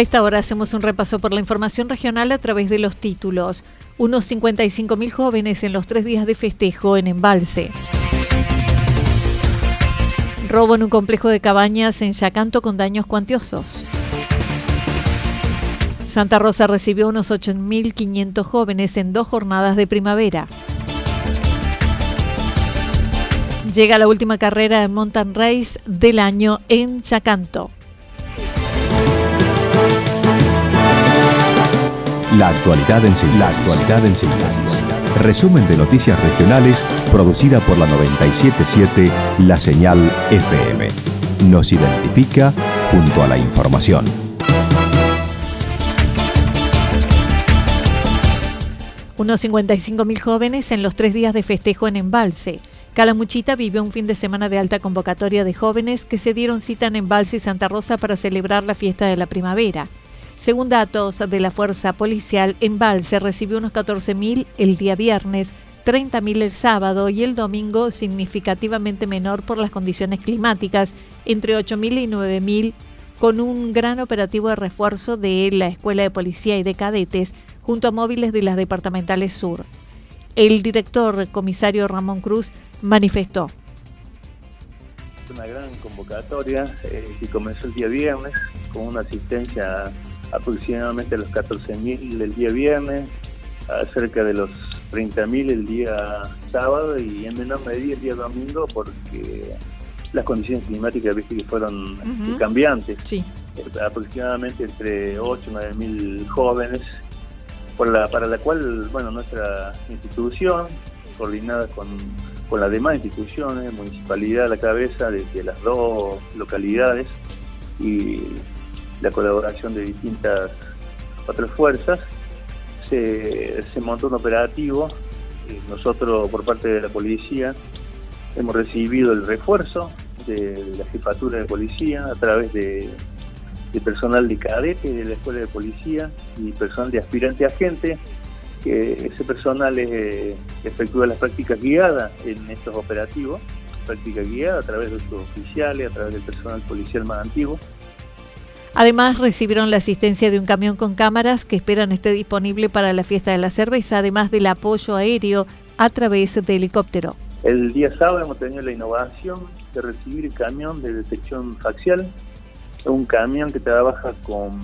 A esta hora hacemos un repaso por la información regional a través de los títulos. Unos 55.000 jóvenes en los tres días de festejo en Embalse. Robo en un complejo de cabañas en Yacanto con daños cuantiosos. Santa Rosa recibió unos 8.500 jóvenes en dos jornadas de primavera. Llega la última carrera de Mountain Race del año en Chacanto. La actualidad en síntesis. La actualidad en síntesis. Resumen de noticias regionales producida por la 977 La Señal FM. Nos identifica junto a la información. Unos 55.000 jóvenes en los tres días de festejo en Embalse. Calamuchita vivió un fin de semana de alta convocatoria de jóvenes que se dieron cita en Embalse y Santa Rosa para celebrar la fiesta de la primavera. Según datos de la Fuerza Policial, Embalse recibió unos 14.000 el día viernes, 30.000 el sábado y el domingo significativamente menor por las condiciones climáticas, entre 8.000 y 9.000, con un gran operativo de refuerzo de la Escuela de Policía y de Cadetes junto a móviles de las departamentales sur. El director comisario Ramón Cruz manifestó. Una gran convocatoria eh, que comenzó el día viernes con una asistencia aproximadamente los 14.000 el día viernes, a cerca de los 30.000 el día sábado y en menor medida el día domingo porque las condiciones climáticas viste que fueron cambiantes. Sí. Aproximadamente entre 8 y 9 mil jóvenes, por la, para la cual bueno nuestra institución, coordinada con, con las demás instituciones, municipalidad a la cabeza de las dos localidades y la colaboración de distintas otras fuerzas, se, montó un operativo. Nosotros, por parte de la policía, hemos recibido el refuerzo de, la jefatura de policía a través de, personal de cadete de la escuela de policía y personal de aspirante agente, que ese personal eh, efectúa las prácticas guiadas en estos operativos, práctica guiada a través de sus oficiales, a través del personal policial más antiguo. Además, recibieron la asistencia de un camión con cámaras que esperan esté disponible para la fiesta de la cerveza, además del apoyo aéreo a través de helicóptero. El día sábado hemos tenido la innovación de recibir el camión de detección facial, un camión que trabaja con,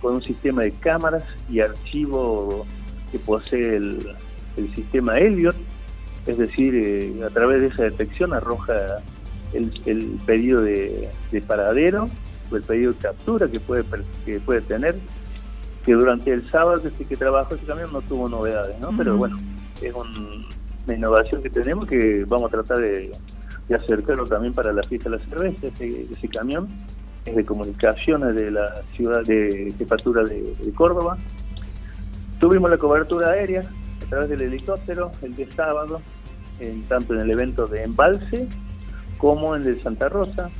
con un sistema de cámaras y archivo que posee el, sistema Elliot, es decir, eh, a través de esa detección arroja el, pedido de paradero el pedido de captura que puede, que puede tener, que durante el sábado desde que trabajó ese camión no tuvo novedades, ¿no? Pero bueno, es una innovación que tenemos que vamos a tratar de, acercarlo también para la fiesta de la cerveza, ese, camión es de comunicaciones de la ciudad de jefatura de, Córdoba. Tuvimos la cobertura aérea a través del helicóptero el día sábado, en, tanto en el evento de embalse como en el de Santa Rosa,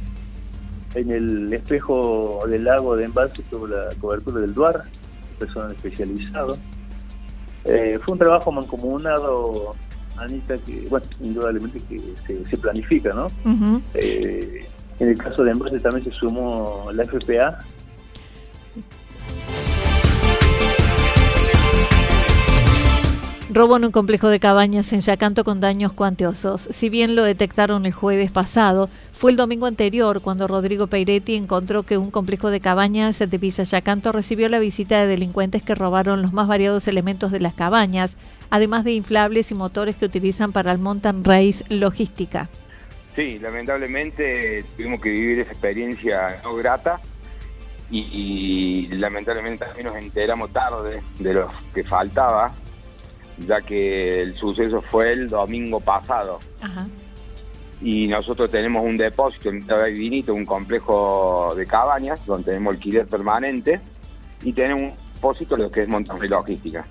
en el espejo del lago de embalse tuvo la cobertura del DUAR, personal especializado. Eh, fue un trabajo mancomunado, Anita, que, bueno, indudablemente que se, planifica, ¿no? Eh, en el caso de embalse también se sumó la FPA, Robo en un complejo de cabañas en Yacanto con daños cuantiosos. Si bien lo detectaron el jueves pasado, fue el domingo anterior cuando Rodrigo Peiretti encontró que un complejo de cabañas de Villa Yacanto recibió la visita de delincuentes que robaron los más variados elementos de las cabañas, además de inflables y motores que utilizan para el mountain race logística. Sí, lamentablemente tuvimos que vivir esa experiencia no grata y, y lamentablemente también nos enteramos tarde de lo que faltaba ya que el suceso fue el domingo pasado. Y nosotros tenemos un depósito en Vinito, un complejo de cabañas, donde tenemos alquiler permanente, y tenemos un depósito lo que es montaje logística.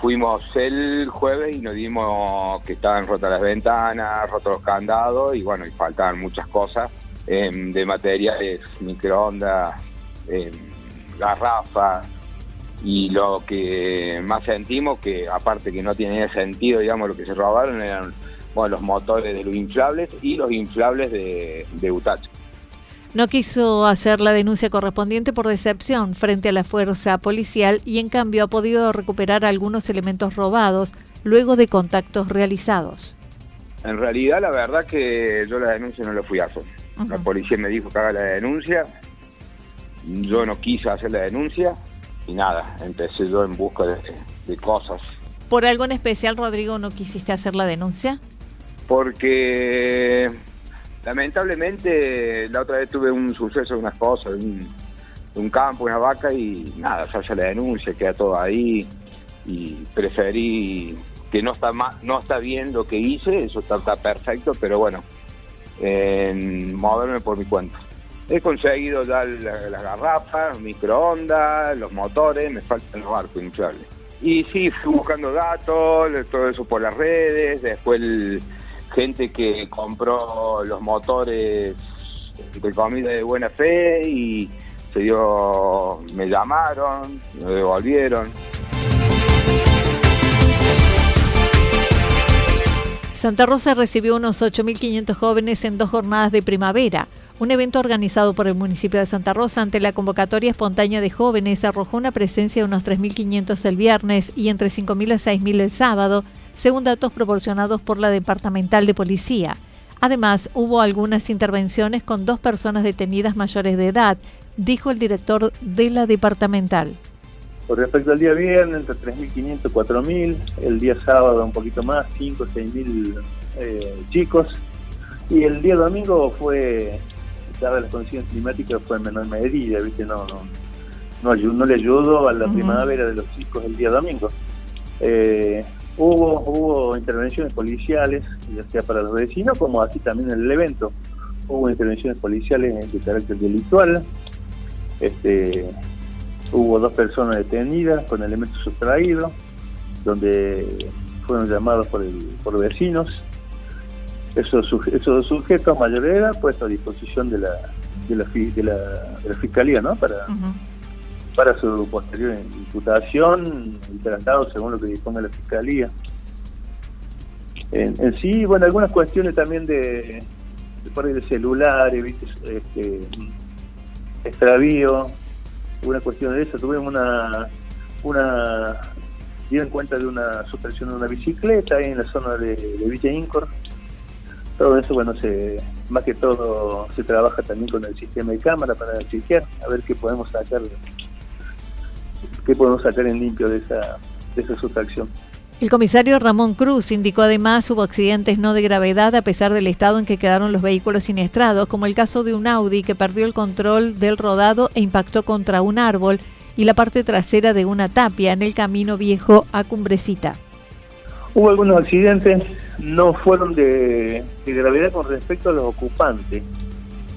Fuimos el jueves y nos dimos que estaban rotas las ventanas, rotos los candados, y bueno, y faltaban muchas cosas em, de materiales, microondas, em, garrafas, y lo que más sentimos, que aparte que no tiene sentido, digamos, lo que se robaron eran bueno, los motores de los inflables y los inflables de, de Utacho. No quiso hacer la denuncia correspondiente por decepción frente a la fuerza policial y en cambio ha podido recuperar algunos elementos robados luego de contactos realizados. En realidad la verdad que yo la denuncia no la fui a hacer. La policía me dijo que haga la denuncia, yo no quise hacer la denuncia, y nada, empecé yo en busca de, cosas. ¿Por algo en especial, Rodrigo, no quisiste hacer la denuncia? Porque lamentablemente la otra vez tuve un suceso de una esposa, de un, campo, una vaca y nada, se hace la denuncia, queda todo ahí y preferí que no está no está bien lo que hice, eso está, perfecto, pero bueno, moverme por mi cuenta. He conseguido ya las garrafas, microondas, los motores, me faltan los barcos inflables. Y sí, fui buscando datos, todo eso por las redes, después gente que compró los motores de comida de buena fe y se dio, me llamaron, me devolvieron. Santa Rosa recibió unos 8.500 jóvenes en dos jornadas de primavera. Un evento organizado por el municipio de Santa Rosa ante la convocatoria espontánea de jóvenes arrojó una presencia de unos 3.500 el viernes y entre 5.000 a 6.000 el sábado, según datos proporcionados por la Departamental de Policía. Además, hubo algunas intervenciones con dos personas detenidas mayores de edad, dijo el director de la departamental. Por respecto al día viernes, entre 3.500 y 4.000, el día sábado un poquito más, 5 o 6.000 eh, chicos, y el día domingo fue dada las condiciones climáticas fue en menor medida, ¿viste? No, no, no, no le ayudó a la primavera de los chicos el día domingo. Eh, hubo, hubo intervenciones policiales, ya sea para los vecinos como así también en el evento. Hubo intervenciones policiales de carácter delictual. Este, hubo dos personas detenidas con elementos sustraídos, donde fueron llamados por, el, por vecinos esos, esos sujetos mayores de edad puestos a disposición de la, de la, de la, de la Fiscalía, ¿no? Para, para su posterior imputación y tratado según lo que disponga la Fiscalía. En, sí, bueno, algunas cuestiones también de, de, de celulares, Este, extravío, una cuestión de eso. Tuvimos una, una dieron cuenta de una suspensión de una bicicleta ahí en la zona de, de Villa Incor todo eso, bueno, se, más que todo se trabaja también con el sistema de cámara para chequear, a ver qué podemos sacar, qué podemos sacar en limpio de esa, de esa sustracción. El comisario Ramón Cruz indicó además hubo accidentes no de gravedad a pesar del estado en que quedaron los vehículos siniestrados, como el caso de un Audi que perdió el control del rodado e impactó contra un árbol y la parte trasera de una tapia en el camino viejo a Cumbrecita. Hubo algunos accidentes, no fueron de, gravedad con respecto a los ocupantes.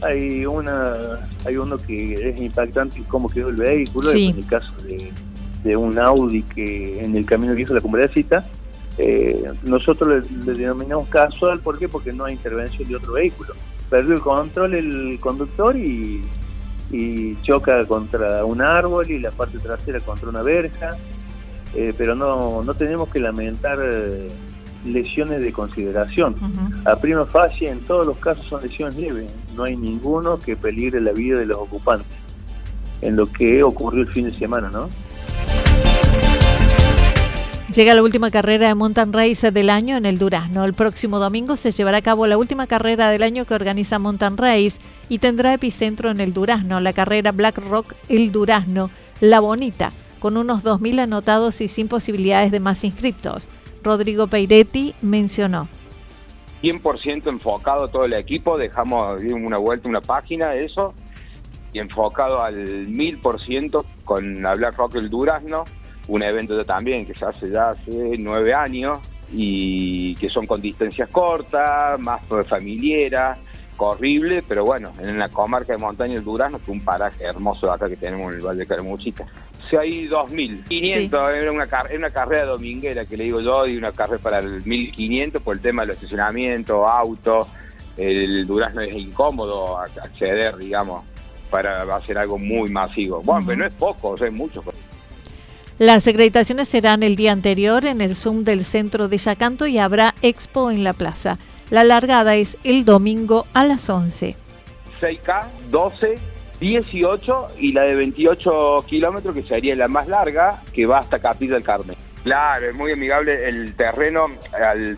Hay una hay uno que es impactante cómo quedó el vehículo, en el caso de, un Audi que en el camino que hizo la cumbrecita, eh, nosotros le, denominamos casual, ¿por qué? Porque no hay intervención de otro vehículo. perdió el control el conductor y, choca contra un árbol y la parte trasera contra una verja, eh, pero no, no tenemos que lamentar eh, lesiones de consideración. A prima facie en todos los casos son lesiones leves, no hay ninguno que peligre la vida de los ocupantes, en lo que ocurrió el fin de semana, ¿no? Llega la última carrera de mountain race del año en el Durazno. El próximo domingo se llevará a cabo la última carrera del año que organiza Mountain Race y tendrá epicentro en el Durazno, la carrera Black Rock El Durazno, La Bonita, con unos 2.000 anotados y sin posibilidades de más inscriptos. Rodrigo Peiretti mencionó. 100% enfocado todo el equipo, dejamos una vuelta, una página de eso, y enfocado al 1000% con la Black Rock El Durazno un evento también que se hace ya hace nueve años y que son con distancias cortas, más familiares, corrible, pero bueno, en la comarca de Montaña del Durazno, que es un paraje hermoso acá que tenemos en el Valle de Caramuchita. Se hay 2.000, 500, era una, una carrera dominguera que le digo yo, y una carrera para el 1.500 por el tema del estacionamiento, auto, el Durazno es incómodo acceder, digamos, para hacer algo muy masivo. Bueno, pero no es poco, o sea, es mucho. Las acreditaciones serán el día anterior en el Zoom del centro de Yacanto y habrá expo en la plaza. La largada es el domingo a las 11. 6K, 12, 18 y la de 28 kilómetros que sería la más larga que va hasta Capilla del Carmen. Claro, es muy amigable el terreno, al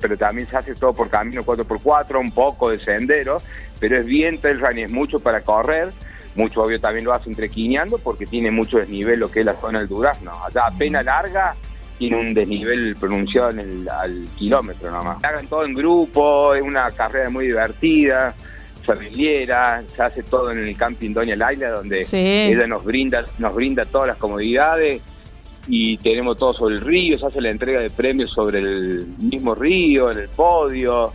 pero también se hace todo por camino 4x4, un poco de sendero, pero es bien trail running, es mucho para correr mucho obvio también lo hacen trequineando porque tiene mucho desnivel lo que es la zona del Durazno. Allá apenas larga tiene un desnivel pronunciado en el, al kilómetro nomás. Hagan todo en grupo, es una carrera muy divertida, familiera, se hace todo en el camping Doña Laila, donde ella nos brinda, nos brinda todas las comodidades y tenemos todo sobre el río, se hace la entrega de premios sobre el mismo río, en el podio.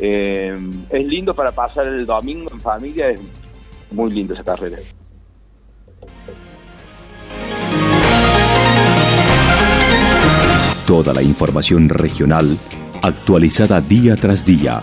Eh, es lindo para pasar el domingo en familia, muy linda esa carrera. Toda la información regional actualizada día tras día.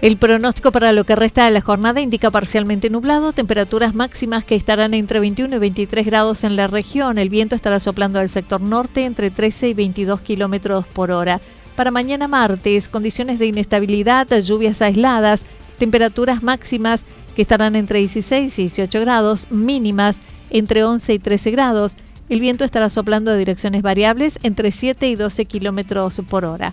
El pronóstico para lo que resta de la jornada indica parcialmente nublado, temperaturas máximas que estarán entre 21 y 23 grados en la región. El viento estará soplando del sector norte entre 13 y 22 kilómetros por hora. Para mañana martes, condiciones de inestabilidad, lluvias aisladas, temperaturas máximas que estarán entre 16 y 18 grados, mínimas entre 11 y 13 grados. El viento estará soplando de direcciones variables entre 7 y 12 kilómetros por hora.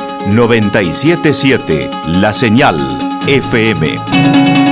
977 La Señal FM.